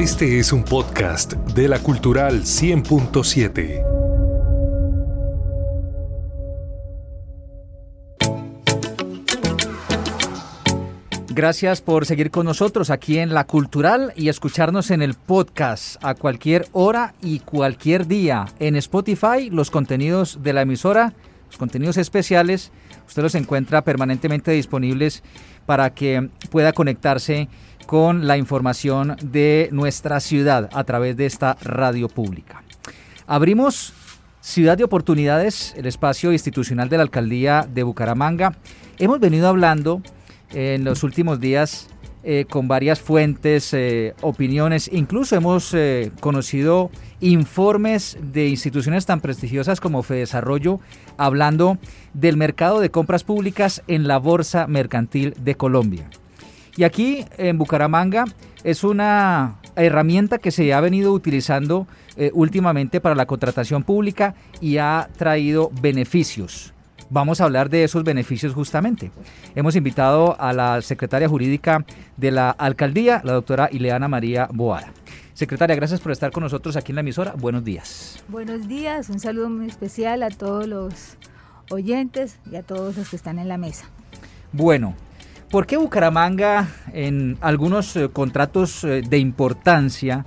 Este es un podcast de la Cultural 100.7. Gracias por seguir con nosotros aquí en La Cultural y escucharnos en el podcast a cualquier hora y cualquier día. En Spotify, los contenidos de la emisora, los contenidos especiales, usted los encuentra permanentemente disponibles para que pueda conectarse con la información de nuestra ciudad a través de esta radio pública. Abrimos Ciudad de Oportunidades, el espacio institucional de la Alcaldía de Bucaramanga. Hemos venido hablando en los últimos días eh, con varias fuentes, eh, opiniones, incluso hemos eh, conocido informes de instituciones tan prestigiosas como Fedesarrollo hablando del mercado de compras públicas en la Bolsa Mercantil de Colombia. Y aquí en Bucaramanga es una herramienta que se ha venido utilizando últimamente para la contratación pública y ha traído beneficios vamos a hablar de esos beneficios justamente. Hemos invitado a la secretaria jurídica de la alcaldía, la doctora Ileana María Boada. Secretaria, gracias por estar con nosotros aquí en la emisora. Buenos días. Buenos días, un saludo muy especial a todos los oyentes y a todos los que están en la mesa. Bueno, ¿por qué Bucaramanga en algunos eh, contratos eh, de importancia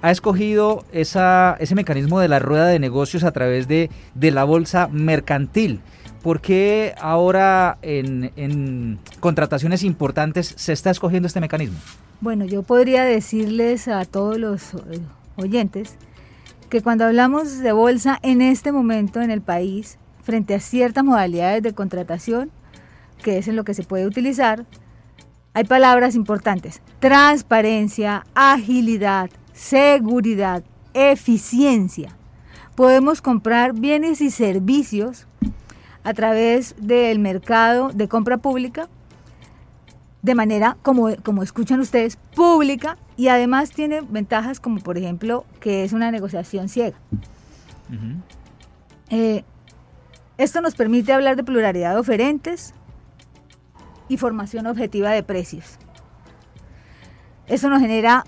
ha escogido ese mecanismo de la rueda de negocios a través de, de la bolsa mercantil? ¿Por qué ahora en, contrataciones importantes se está escogiendo este mecanismo? Bueno, yo podría decirles a todos los eh, oyentes que cuando hablamos de bolsa en este momento en el país, frente a ciertas modalidades de contratación, que es en lo que se puede utilizar, hay palabras importantes. Transparencia, agilidad, seguridad, eficiencia. Podemos comprar bienes y servicios a través del mercado de compra pública, de manera, como, como escuchan ustedes, pública y además tiene ventajas como por ejemplo que es una negociación ciega. Eh, esto nos permite hablar de pluralidad de oferentes y formación objetiva de precios. Eso nos genera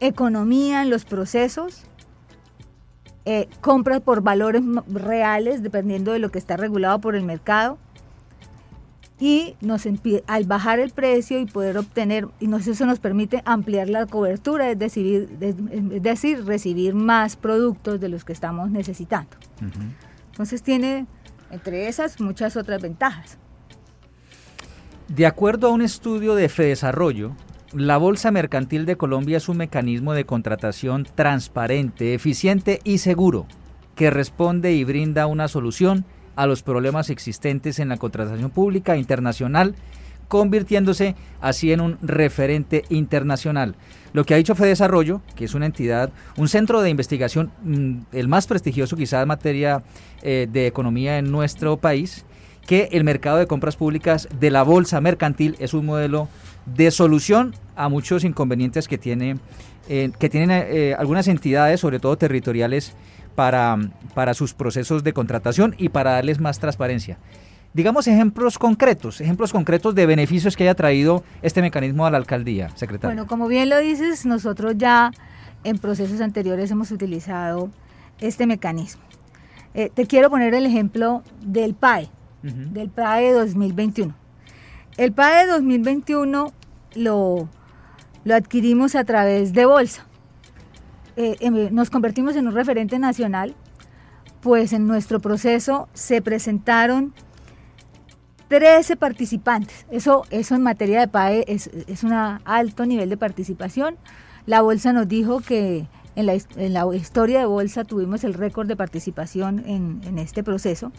economía en los procesos eh, compras por valores reales, dependiendo de lo que está regulado por el mercado. Y nos al bajar el precio y poder obtener, y nos, eso nos permite ampliar la cobertura, es decir, es decir, recibir más productos de los que estamos necesitando. Entonces tiene, entre esas, muchas otras ventajas. De acuerdo a un estudio de Fedesarrollo, la Bolsa Mercantil de Colombia es un mecanismo de contratación transparente, eficiente y seguro, que responde y brinda una solución a los problemas existentes en la contratación pública internacional, convirtiéndose así en un referente internacional. Lo que ha dicho Desarrollo, que es una entidad, un centro de investigación, mm, el más prestigioso quizás en materia eh, de economía en nuestro país, que el mercado de compras públicas de la bolsa mercantil es un modelo de solución a muchos inconvenientes que, tiene, eh, que tienen eh, algunas entidades, sobre todo territoriales, para, para sus procesos de contratación y para darles más transparencia. Digamos ejemplos concretos, ejemplos concretos de beneficios que haya traído este mecanismo a la alcaldía, secretario. Bueno, como bien lo dices, nosotros ya en procesos anteriores hemos utilizado este mecanismo. Eh, te quiero poner el ejemplo del PAE, del PAE 2021. El PAE 2021 lo, lo adquirimos a través de bolsa. Eh, em, nos convertimos en un referente nacional, pues en nuestro proceso se presentaron 13 participantes. Eso, eso en materia de PAE es, un alto nivel de participación. La bolsa nos dijo que en la, en la historia de bolsa tuvimos el récord de participación en, en este proceso.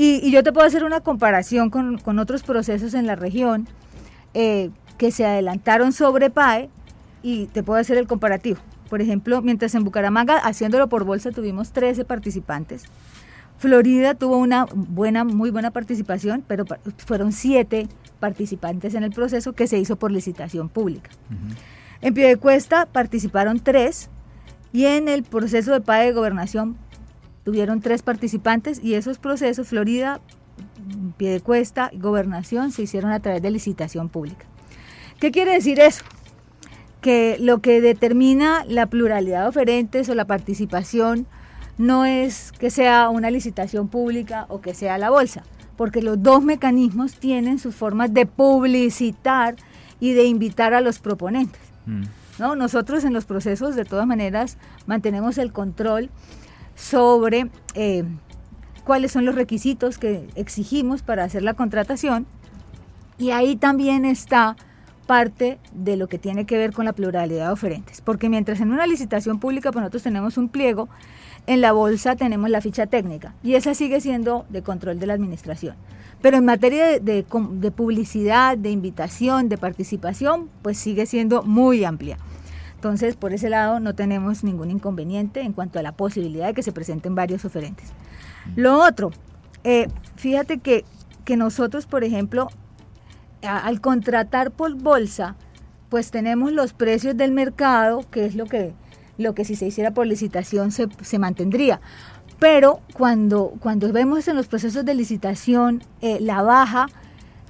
Y, yo te puedo hacer una comparación con, otros procesos en la región eh, que se adelantaron sobre PAE y te puedo hacer el comparativo. Por ejemplo, mientras en Bucaramanga, haciéndolo por bolsa, tuvimos 13 participantes. Florida tuvo una buena, muy buena participación, pero fueron 7 participantes en el proceso que se hizo por licitación pública. En Piedecuesta participaron 3 y en el proceso de PAE de gobernación Tuvieron tres participantes y esos procesos, Florida, Piedecuesta y Gobernación, se hicieron a través de licitación pública. ¿Qué quiere decir eso? que lo que determina la pluralidad de oferentes o la participación no es que sea una licitación pública o que sea la bolsa, porque los dos mecanismos tienen sus formas de publicitar y de invitar a los proponentes. Mm. ¿no? Nosotros en los procesos, de todas maneras, mantenemos el control sobre eh, cuáles son los requisitos que exigimos para hacer la contratación y ahí también está parte de lo que tiene que ver con la pluralidad de oferentes. Porque mientras en una licitación pública pues nosotros tenemos un pliego, en la bolsa tenemos la ficha técnica y esa sigue siendo de control de la administración. Pero en materia de, publicidad, de invitación, de participación, pues sigue siendo muy amplia. Entonces, por ese lado no tenemos ningún inconveniente en cuanto a la posibilidad de que se presenten varios oferentes. Lo otro, eh, fíjate que, que nosotros, por ejemplo, al contratar por bolsa, pues tenemos los precios del mercado, que es lo que, lo que si se hiciera por licitación se, mantendría. Pero cuando, cuando vemos en los procesos de licitación eh, la baja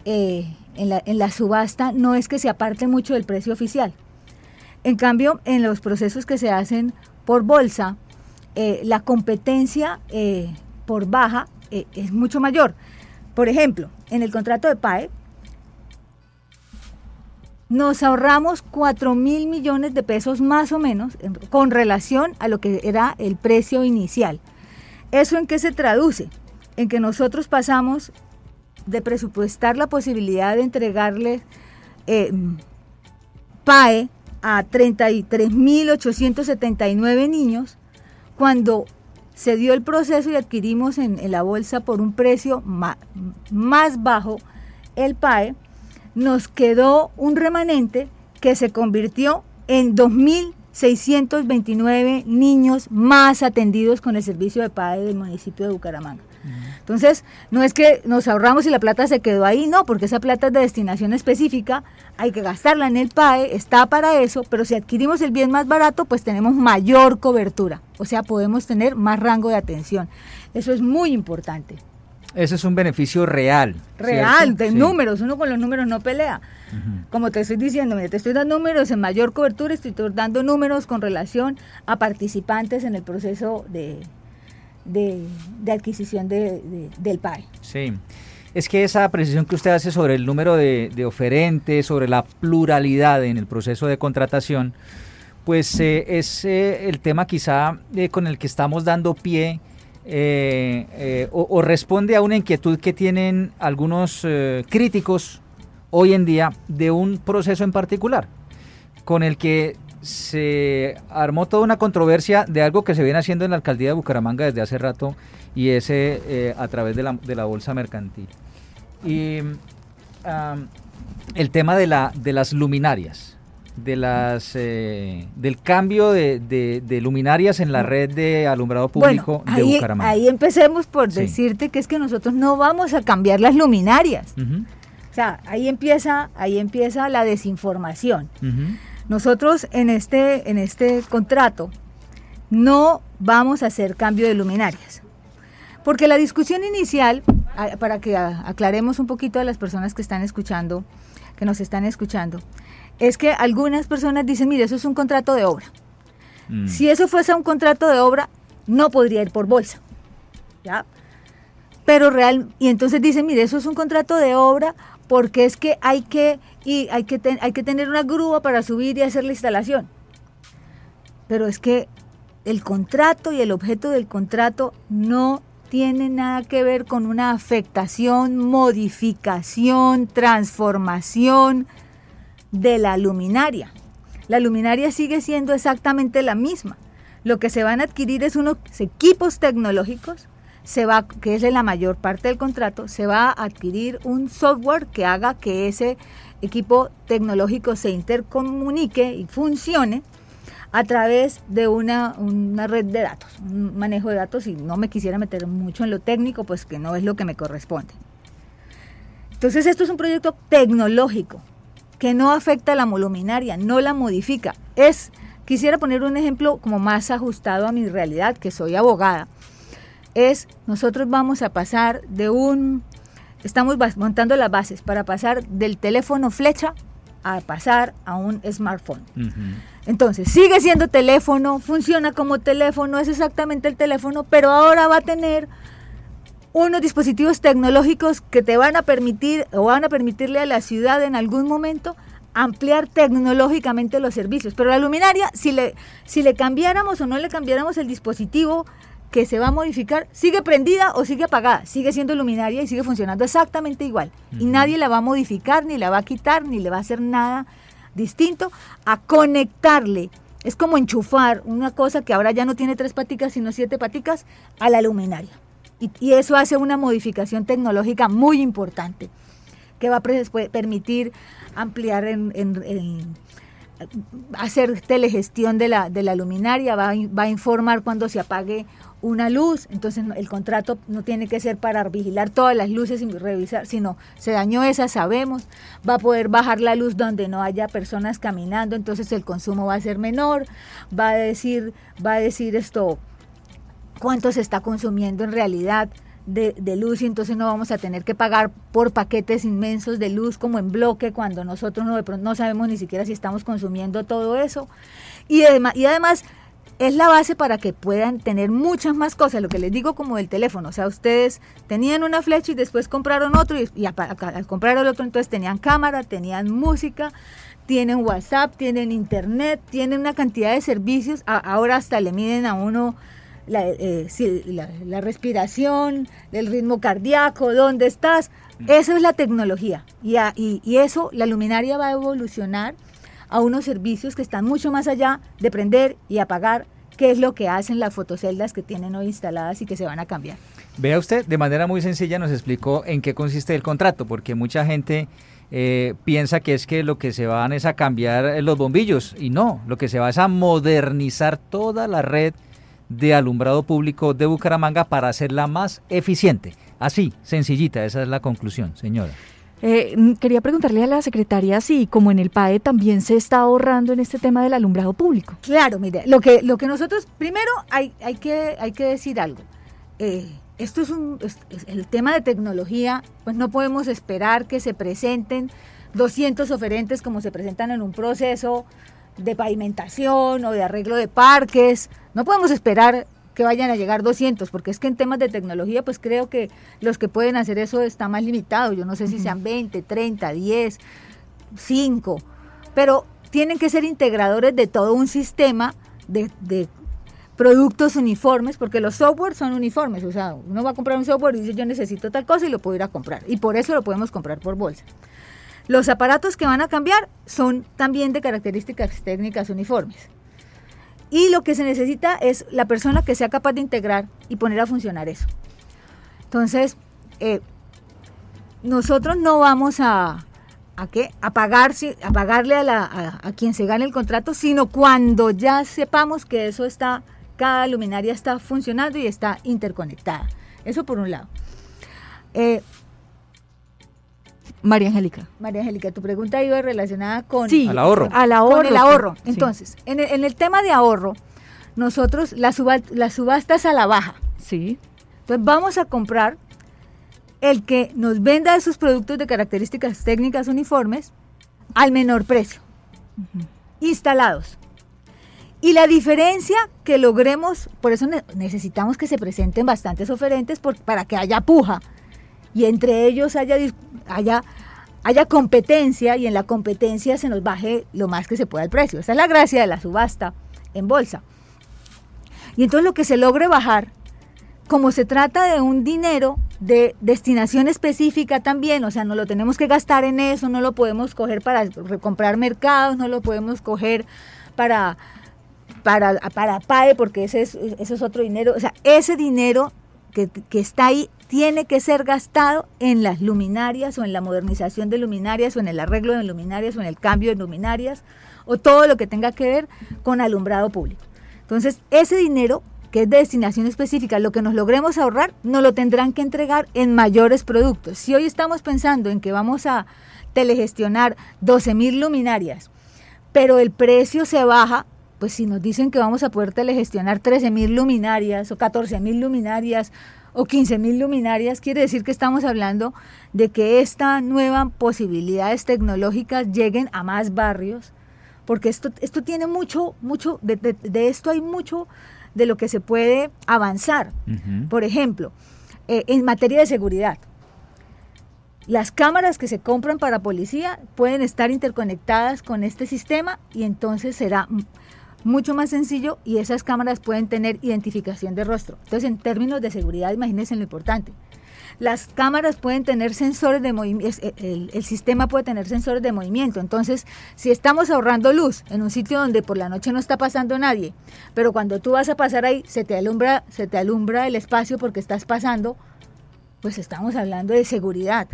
eh, en, la, en, la, subasta, no es que se aparte mucho del precio oficial. En cambio, en los procesos que se hacen por bolsa, eh, la competencia por baja es mucho mayor. Por ejemplo, en el contrato de PAE, nos ahorramos 4 mil millones de pesos más o menos con relación a lo que era el precio inicial. ¿Eso en qué se traduce? En que nosotros pasamos de presupuestar la posibilidad de entregarle eh, PAE a 33.879 niños cuando se dio el proceso y adquirimos en, la bolsa por un precio más bajo el PAE nos quedó un remanente que se convirtió en 2.629 niños más atendidos con el servicio de PAE del municipio de Bucaramanga. Entonces, no es que nos ahorramos y la plata se quedó ahí, no, porque esa plata es de destinación específica, hay que gastarla en el PAE, está para eso, pero si adquirimos el bien más barato, pues tenemos mayor cobertura, o sea, podemos tener más rango de atención. Eso es muy importante. Ese es un beneficio real. Real, de números. Uno con los números no pelea. Como te estoy diciendo, mira, te estoy dando números en mayor cobertura, estoy dando números con relación a participantes en el proceso de, de, adquisición de, del PAE. Sí. Es que esa precisión que usted hace sobre el número de, oferentes, sobre la pluralidad en el proceso de contratación, pues eh, es eh, el tema quizá eh, con el que estamos dando pie eh, o, responde a una inquietud que tienen algunos críticos hoy en día de un proceso en particular, con el que se armó toda una controversia de algo que se viene haciendo en la alcaldía de Bucaramanga desde hace rato y ese a través de la, de la bolsa mercantil. Y el tema de, la, de las luminarias de las eh, del cambio de, luminarias en la red de alumbrado público de ahí, Bucaramanga. Ahí empecemos por decirte que es que nosotros no vamos a cambiar las luminarias. O sea, ahí empieza, ahí empieza la desinformación. Nosotros en este, en este contrato no vamos a hacer cambio de luminarias. Porque la discusión inicial, para que aclaremos un poquito a las personas que están escuchando, que nos están escuchando, es que algunas personas dicen, mire, eso es un contrato de obra. Mm. Si eso fuese un contrato de obra, no podría ir por bolsa. ¿Ya? Pero real, y entonces dicen, mire, eso es un contrato de obra porque es que hay que, y hay que, hay que tener una grúa para subir y hacer la instalación. Pero es que el contrato y el objeto del contrato no tiene nada que ver con una afectación, modificación, transformación de la luminaria. La luminaria sigue siendo exactamente la misma. Lo que se van a adquirir es unos equipos tecnológicos, se va, que es de la mayor parte del contrato, se va a adquirir un software que haga que ese equipo tecnológico se intercomunique y funcione a través de una, una, red de datos, un manejo de datos, y no me quisiera meter mucho en lo técnico, pues que no es lo que me corresponde. Entonces esto es un proyecto tecnológico que no afecta a la luminaria, no la modifica. Es, quisiera poner un ejemplo como más ajustado a mi realidad, que soy abogada. Es, nosotros vamos a pasar de un, estamos montando las bases para pasar del teléfono flecha a pasar a un smartphone. Entonces, sigue siendo teléfono, funciona como teléfono, es exactamente el teléfono, pero ahora va a tener unos dispositivos tecnológicos que te van a permitir o van a permitirle a la ciudad en algún momento ampliar tecnológicamente los servicios. Pero la luminaria, si le, si le cambiáramos o no le cambiáramos el dispositivo que se va a modificar, sigue prendida o sigue apagada, sigue siendo luminaria y sigue funcionando exactamente igual. Y nadie la va a modificar, ni la va a quitar, ni le va a hacer nada distinto a conectarle. Es como enchufar una cosa que ahora ya no tiene tres paticas, sino siete paticas, a la luminaria. Y, eso hace una modificación tecnológica muy importante que va a permitir ampliar en, hacer telegestión de la, de la luminaria, va va a informar cuando se apague una luz, entonces el contrato no tiene que ser para vigilar todas las luces y revisar, sino se dañó esa, sabemos, va a poder bajar la luz donde no haya personas caminando, entonces el consumo va a ser menor, va a decir, va a decir esto, cuánto se está consumiendo en realidad de, luz y entonces no vamos a tener que pagar por paquetes inmensos de luz como en bloque cuando nosotros no, no sabemos ni siquiera si estamos consumiendo todo eso. Y, y además es la base para que puedan tener muchas más cosas, lo que les digo como el teléfono, o sea, ustedes tenían una flecha y después compraron otro y, al comprar el otro entonces tenían cámara, tenían música, tienen WhatsApp, tienen internet, tienen una cantidad de servicios, ahora hasta le miden a uno eh, la, respiración, el ritmo cardíaco, dónde estás, mm. eso es la tecnología. Y, y eso, la luminaria va a evolucionar a unos servicios que están mucho más allá de prender y apagar, qué es lo que hacen las fotoceldas que tienen hoy instaladas y que se van a cambiar. Vea usted, de manera muy sencilla nos explicó en qué consiste el contrato, porque mucha gente eh, piensa que es que lo que se van es a cambiar los bombillos y no, lo que se va es a modernizar toda la red de alumbrado público de Bucaramanga para hacerla más eficiente. Así, sencillita, esa es la conclusión, señora. Eh, quería preguntarle a la secretaria si, como en el PAE, también se está ahorrando en este tema del alumbrado público. Claro, mire, lo que, lo que nosotros, primero hay, hay, que, hay que decir algo. Eh, esto es, un, el tema de tecnología, pues no podemos esperar que se presenten 200 oferentes como se presentan en un proceso de pavimentación o de arreglo de parques. No podemos esperar que vayan a llegar 200, porque es que en temas de tecnología, pues creo que los que pueden hacer eso está más limitado. Yo no sé si sean 20, 30, 10, 5, pero tienen que ser integradores de todo un sistema de, de productos uniformes, porque los software son uniformes, o sea, uno va a comprar un software y dice yo necesito tal cosa y lo puedo ir a comprar, y por eso lo podemos comprar por bolsa. Los aparatos que van a cambiar son también de características técnicas uniformes. Y lo que se necesita es la persona que sea capaz de integrar y poner a funcionar eso. Entonces, eh, nosotros no vamos a, ¿a qué? A, pagarle a, la, a, quien se gane el contrato, sino cuando ya sepamos que eso está, cada luminaria está funcionando y está interconectada. Eso por un lado. Eh, María Angélica. María Angélica, tu pregunta iba relacionada con, al ahorro. Al ahorro. el ahorro. Entonces, en, el, tema de ahorro, nosotros la, suba, la subasta es a la baja. Sí. Entonces vamos a comprar el que nos venda esos productos de características técnicas uniformes al menor precio, instalados. Y la diferencia que logremos, por eso necesitamos que se presenten bastantes oferentes para que haya puja y entre ellos haya, haya, haya competencia y en la competencia se nos baje lo más que se pueda el precio. Esa es la gracia de la subasta en bolsa. Y entonces lo que se logre bajar, como se trata de un dinero de destinación específica también, o sea, no lo tenemos que gastar en eso, no lo podemos coger para comprar mercados, no lo podemos coger para, para, para PAE, porque ese es, ese es otro dinero, o sea, ese dinero que, está ahí tiene que ser gastado en las luminarias o en la modernización de luminarias o en el arreglo de luminarias o en el cambio de luminarias o todo lo que tenga que ver con alumbrado público. Entonces, ese dinero que es de destinación específica, lo que nos logremos ahorrar, nos lo tendrán que entregar en mayores productos. Si hoy estamos pensando en que vamos a telegestionar 12 mil luminarias, pero el precio se baja, pues si nos dicen que vamos a poder telegestionar 13 mil luminarias o 14 mil luminarias o 15 mil luminarias, quiere decir que estamos hablando de que esta nueva posibilidades tecnológicas lleguen a más barrios, porque esto, esto tiene mucho, mucho, de, de, esto hay mucho de lo que se puede avanzar. Por ejemplo, eh, en materia de seguridad. Las cámaras que se compran para policía pueden estar interconectadas con este sistema y entonces será mucho más sencillo y esas cámaras pueden tener identificación de rostro. Entonces, en términos de seguridad, imagínense lo importante. Las cámaras pueden tener sensores de movimiento, el, el, sistema puede tener sensores de movimiento. Entonces, si estamos ahorrando luz en un sitio donde por la noche no está pasando nadie, pero cuando tú vas a pasar ahí se te alumbra, se te alumbra el espacio porque estás pasando, pues estamos hablando de seguridad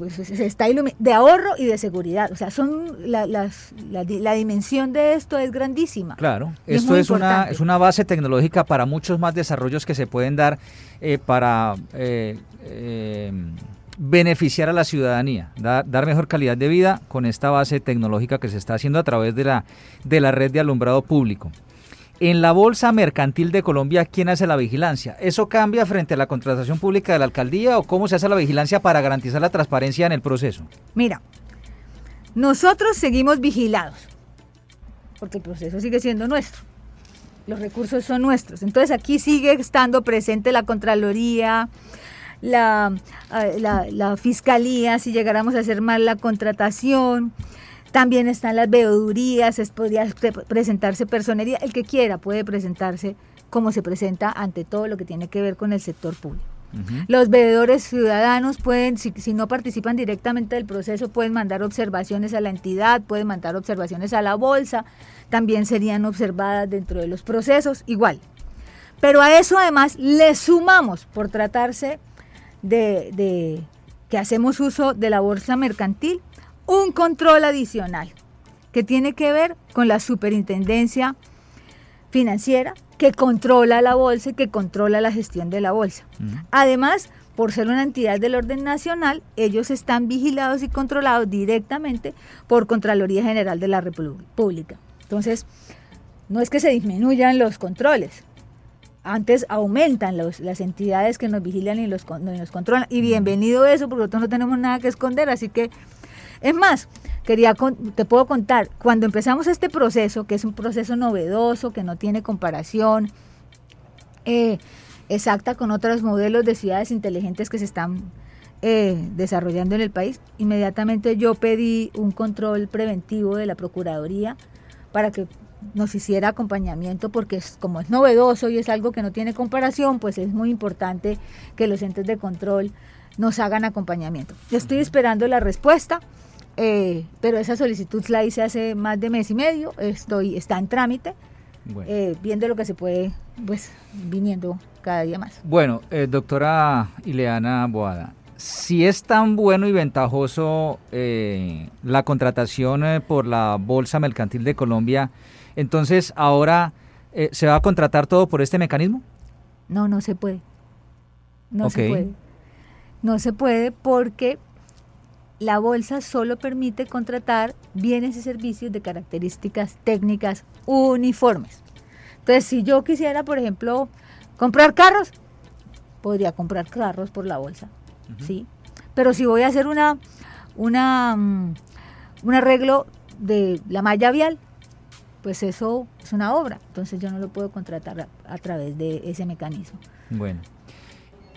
pues se está de ahorro y de seguridad. O sea, son la, la, dimensión de esto es grandísima. Claro, esto es, una, es una base tecnológica para muchos más desarrollos que se pueden dar eh, para eh, eh, beneficiar a la ciudadanía, dar mejor calidad de vida con esta base tecnológica que se está haciendo a través de la, de la red de alumbrado público. En la Bolsa Mercantil de Colombia, ¿quién hace la vigilancia? ¿Eso cambia frente a la contratación pública de la alcaldía o cómo se hace la vigilancia para garantizar la transparencia en el proceso? Mira, nosotros seguimos vigilados, porque el proceso sigue siendo nuestro. Los recursos son nuestros. Entonces aquí sigue estando presente la Contraloría, la, eh, Fiscalía, si llegáramos a hacer mal la contratación también están las veedurías, podría presentarse personería, el que quiera puede presentarse como se presenta ante todo lo que tiene que ver con el sector público. Los veedores ciudadanos pueden, si, no participan directamente del proceso, pueden mandar observaciones a la entidad, pueden mandar observaciones a la bolsa, también serían observadas dentro de los procesos, igual. Pero a eso además le sumamos, por tratarse de, de que hacemos uso de la bolsa mercantil, un control adicional que tiene que ver con la superintendencia financiera que controla la bolsa y que controla la gestión de la bolsa. Además, por ser una entidad del orden nacional, ellos están vigilados y controlados directamente por Contraloría General de la República. Entonces, no es que se disminuyan los controles, antes aumentan las entidades que nos vigilan y los, nos controlan. Y bienvenido eso, porque nosotros no tenemos nada que esconder, así que es más, quería te puedo contar, cuando empezamos este proceso, que es un proceso novedoso, que no tiene comparación eh, exacta con otros modelos de ciudades inteligentes que se están eh, desarrollando en el país, inmediatamente yo pedí un control preventivo de la Procuraduría para que nos hiciera acompañamiento porque es, como es novedoso y es algo que no tiene comparación, pues es muy importante que los entes de control nos hagan acompañamiento. Yo estoy esperando la respuesta. Eh, pero esa solicitud la hice hace más de mes y medio, estoy, está en trámite, eh, viendo lo que se puede, pues, viniendo cada día más. Bueno, eh, doctora Ileana Boada, si es tan bueno y ventajoso la contratación por la Bolsa Mercantil de Colombia, entonces ahora se va a contratar todo por este mecanismo? No, no se puede. No se puede. No se puede porque la bolsa solo permite contratar bienes y servicios de características técnicas uniformes. Entonces, si yo quisiera, por ejemplo, comprar carros, podría comprar carros por la bolsa, ¿sí? Pero si voy a hacer una, una, mm, un arreglo de la malla vial, pues eso es una obra, entonces yo no lo puedo contratar a través de ese mecanismo. Bueno,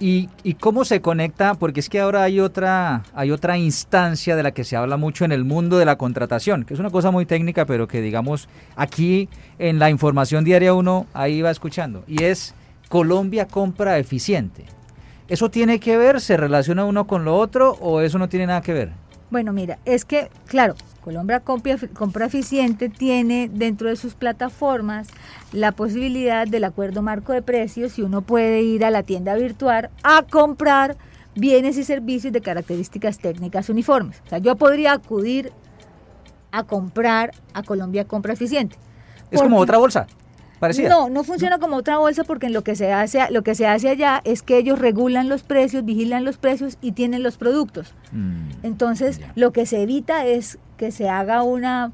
¿Y, cómo se conecta? Porque es que ahora hay otra, hay otra instancia de la que se habla mucho en el mundo de la contratación, que es una cosa muy técnica, pero que digamos aquí en la información diaria uno ahí va escuchando, y es Colombia compra eficiente. ¿Eso tiene que ver? ¿Se relaciona uno con lo otro o eso no tiene nada que ver? Bueno, mira, es que, claro, Colombia Compra, Eficiente tiene dentro de sus plataformas la posibilidad del acuerdo marco de precios y uno puede ir a la tienda virtual a comprar bienes y servicios de características técnicas uniformes. O sea, yo podría acudir a comprar a Colombia Compra Eficiente. Es como otra bolsa. No, no funciona como otra bolsa porque lo que se hace, lo que se hace allá es que ellos regulan los precios, vigilan los precios y tienen los productos. Mm, Entonces, lo que se evita es que se haga una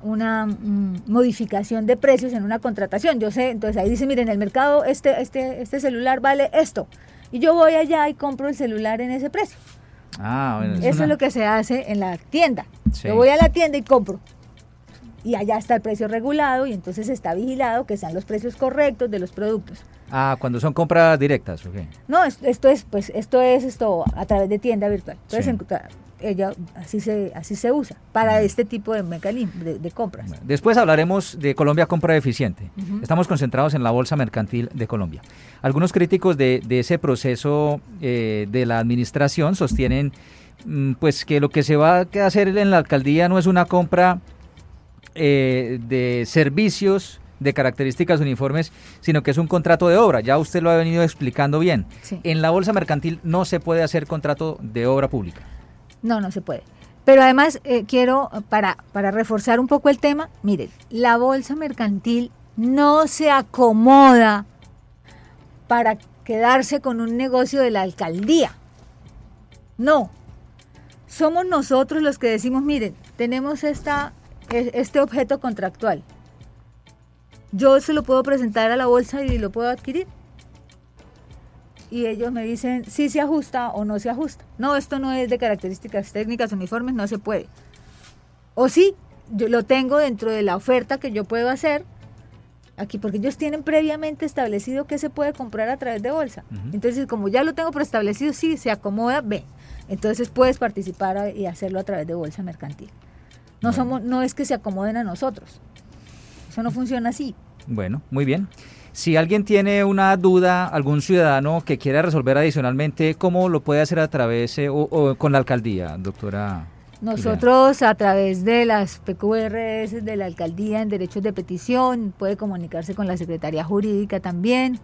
una mm, modificación de precios en una contratación. Yo sé, entonces ahí dice, miren, en el mercado este, este, este celular vale esto. Y yo voy allá y compro el celular en ese precio. Ah, bueno, Eso una- es lo que se hace en la tienda. Sí. Yo voy a la tienda y compro. Y allá está el precio regulado y entonces está vigilado que sean los precios correctos de los productos. Ah, cuando son compras directas, ¿ok? No, es- esto es, pues, esto es esto a través de tienda virtual. Entonces, Sí. en- ella así se, así se usa para este tipo de mecanismo de, de compras. Después hablaremos de Colombia Compra Eficiente. Estamos concentrados en la Bolsa Mercantil de Colombia. Algunos críticos de, de ese proceso eh, de la administración sostienen mm, pues que lo que se va a hacer en la alcaldía no es una compra eh, de servicios de características uniformes, sino que es un contrato de obra. Ya usted lo ha venido explicando bien. Sí. En la Bolsa Mercantil no se puede hacer contrato de obra pública. No, no se puede. Pero además eh, quiero, eh, para, para reforzar un poco el tema, miren, la bolsa mercantil no se acomoda para quedarse con un negocio de la alcaldía. No. Somos nosotros los que decimos, miren, tenemos esta, e- este objeto contractual. Yo se lo puedo presentar a la bolsa y lo puedo adquirir y ellos me dicen si se ajusta o no se ajusta. No, esto no es de características técnicas uniformes, no se puede. O sí, yo lo tengo dentro de la oferta que yo puedo hacer aquí, porque ellos tienen previamente establecido que se puede comprar a través de bolsa. Entonces, como ya lo tengo preestablecido, sí, se acomoda, ve. Entonces puedes participar y hacerlo a través de bolsa mercantil. No, somos, no es que se acomoden a nosotros. Eso no funciona así. Bueno, muy bien. Si alguien tiene una duda, algún ciudadano que quiera resolver adicionalmente, ¿cómo lo puede hacer a través eh, o, con la alcaldía, doctora? Nosotros a través de las PQRS de la alcaldía en derechos de petición, puede comunicarse con la Secretaría Jurídica también.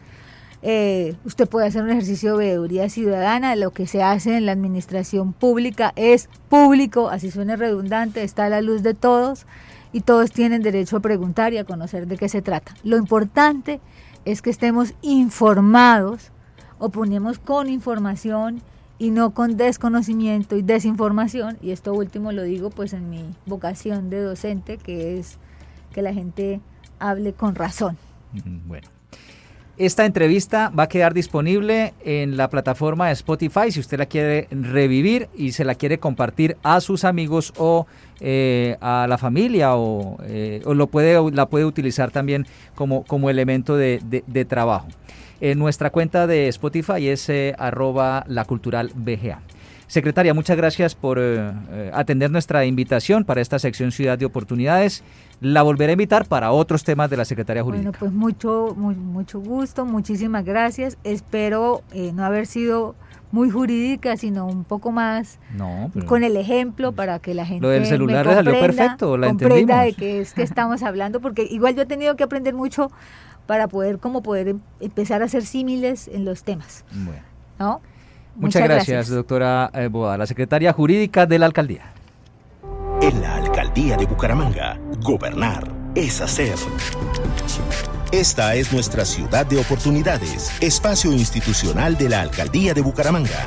Eh, usted puede hacer un ejercicio de veeduría ciudadana. Lo que se hace en la administración pública es público, así suene redundante, está a la luz de todos y todos tienen derecho a preguntar y a conocer de qué se trata. Lo importante que estemos informados, oponemos con información y no con desconocimiento y desinformación. Y esto último lo digo pues en mi vocación de docente, que es que la gente hable con razón. Bueno. Esta entrevista va a quedar disponible en la plataforma de Spotify si usted la quiere revivir y se la quiere compartir a sus amigos o eh, a la familia o, eh, o lo puede, la puede utilizar también como, como elemento de, de- de trabajo. En nuestra cuenta de Spotify es eh, arroba la cultural BGA. Secretaria, muchas gracias por eh, eh, atender nuestra invitación para esta sección Ciudad de Oportunidades. La volveré a invitar para otros temas de la Secretaría Jurídica. Bueno, pues mucho, muy- mucho gusto, muchísimas gracias. Espero eh, no haber sido muy jurídica, sino un poco más No, con el ejemplo para que la gente Lo del me celular salió comprenda- perfecto, la comprenda de qué es que estamos hablando, porque igual yo he tenido que aprender mucho para poder como poder em- empezar a hacer símiles en los temas, Bueno. ¿no? Muchas, gracias, doctora eh, Boada, la secretaria jurídica de la alcaldía. En la alcaldía de Bucaramanga, gobernar es hacer. Esta es nuestra ciudad de oportunidades, espacio institucional de la alcaldía de Bucaramanga.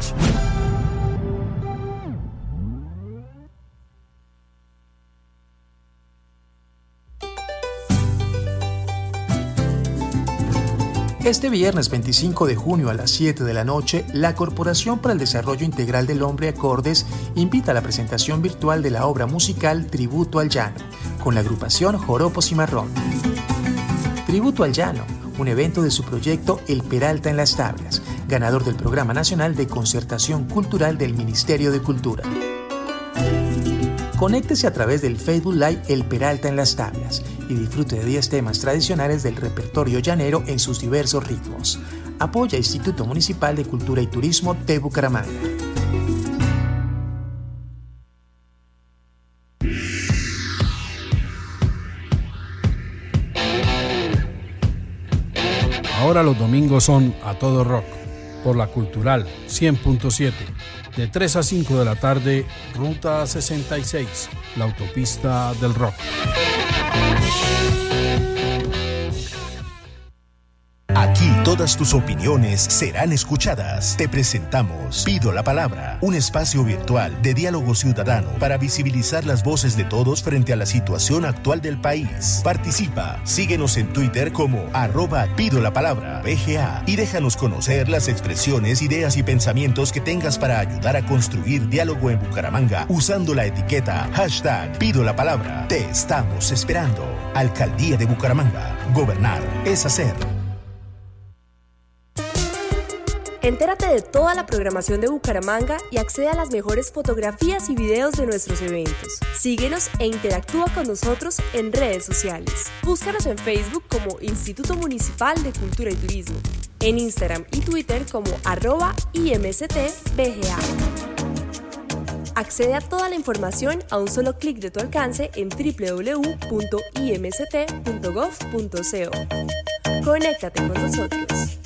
Este viernes 25 de junio a las 7 de la noche, la Corporación para el Desarrollo Integral del Hombre Acordes invita a la presentación virtual de la obra musical Tributo al Llano, con la agrupación Joropo Cimarrón. Tributo al Llano, un evento de su proyecto El Peralta en las Tablas, ganador del Programa Nacional de Concertación Cultural del Ministerio de Cultura. Conéctese a través del Facebook Live El Peralta en las Tablas y disfrute de 10 temas tradicionales del repertorio llanero en sus diversos ritmos. Apoya Instituto Municipal de Cultura y Turismo de Bucaramanga. Ahora los domingos son a todo rock por la Cultural 100.7. De 3 a 5 de la tarde, Ruta 66, la autopista del rock. Todas tus opiniones serán escuchadas. Te presentamos Pido la Palabra, un espacio virtual de diálogo ciudadano para visibilizar las voces de todos frente a la situación actual del país. Participa, síguenos en Twitter como arroba Pido la Palabra, BGA, y déjanos conocer las expresiones, ideas y pensamientos que tengas para ayudar a construir diálogo en Bucaramanga usando la etiqueta hashtag Pido la Palabra. Te estamos esperando. Alcaldía de Bucaramanga. Gobernar es hacer. Entérate de toda la programación de Bucaramanga y accede a las mejores fotografías y videos de nuestros eventos. Síguenos e interactúa con nosotros en redes sociales. Búscanos en Facebook como Instituto Municipal de Cultura y Turismo, en Instagram y Twitter como arroba IMSTBGA. Accede a toda la información a un solo clic de tu alcance en www.imst.gov.co. Conéctate con nosotros.